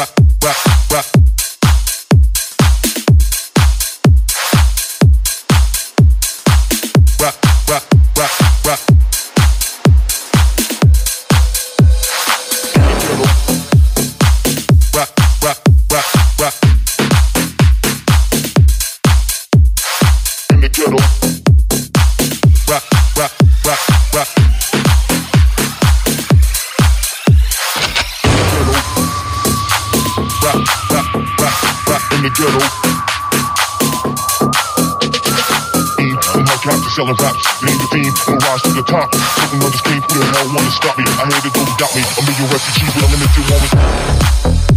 rock. selling raps. Name the theme, and rise to the top. Taking on the scheme, you hell wanna stop me. I hate hated, don't doubt me. I'm a real refugee with a limited warrant.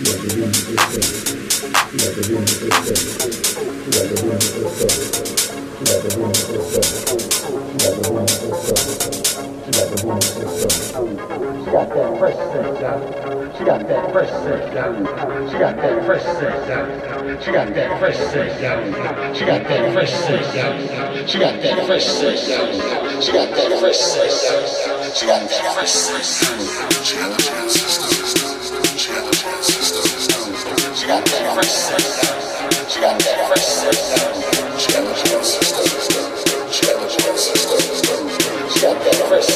She got that fresh sex. She got that fresh sex. She got that fresh sex. She got that person. She got that first sister. She got that first sister. She got that first sister. She got that first sister. She got that first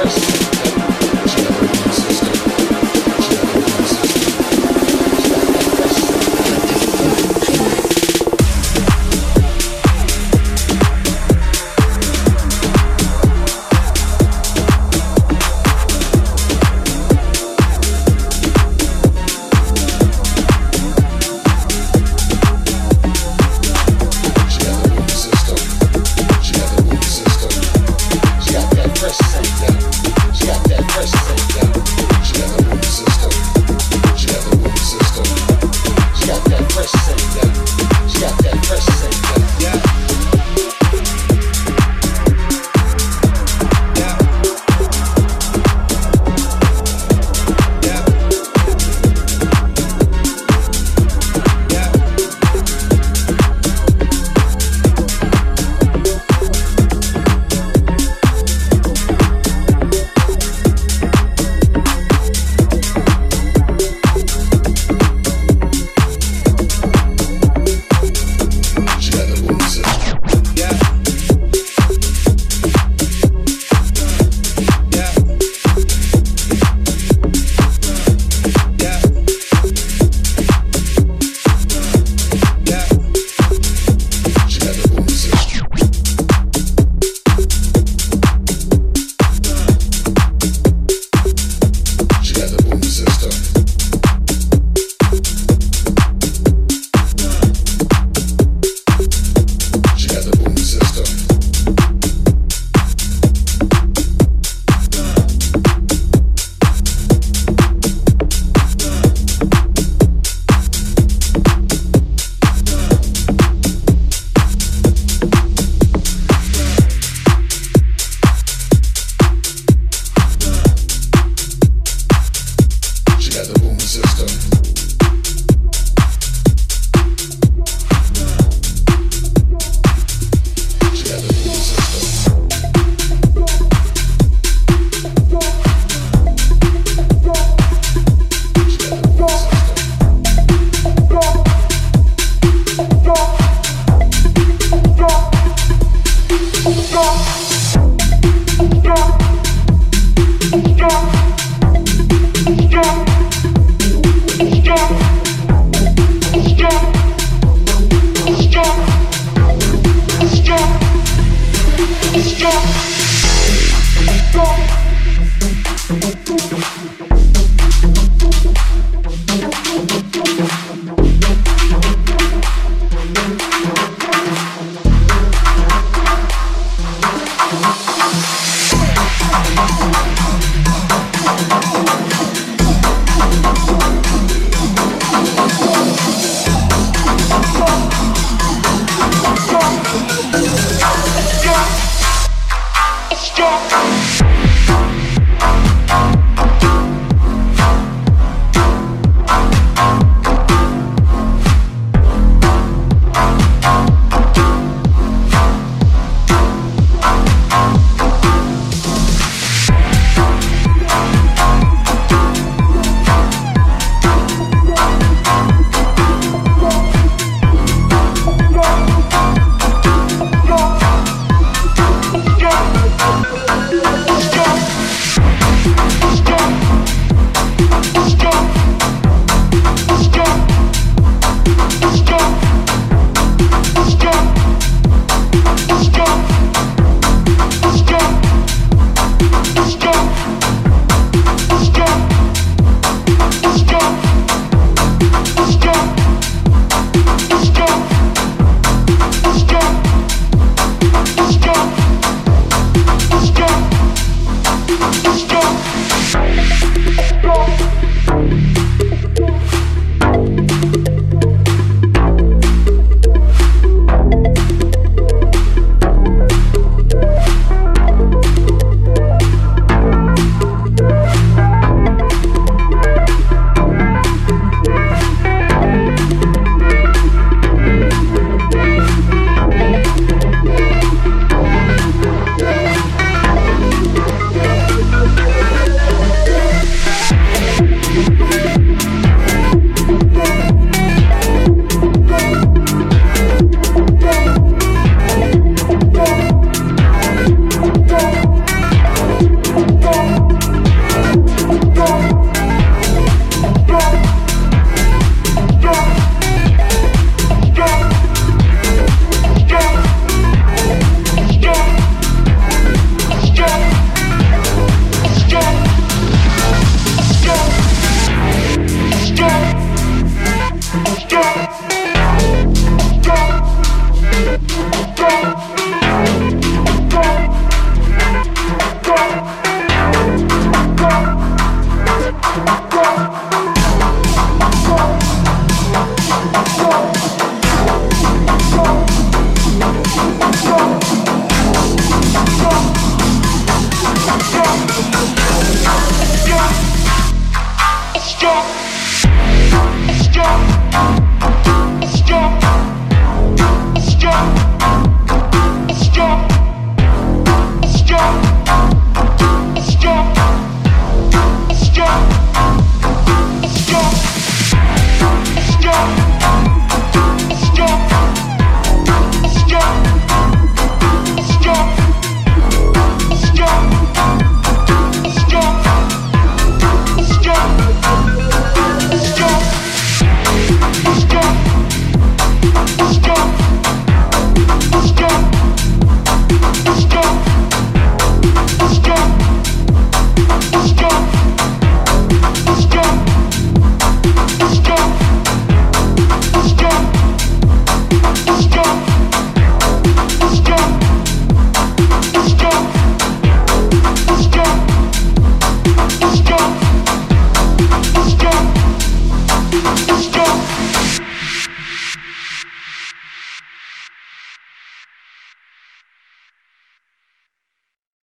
person.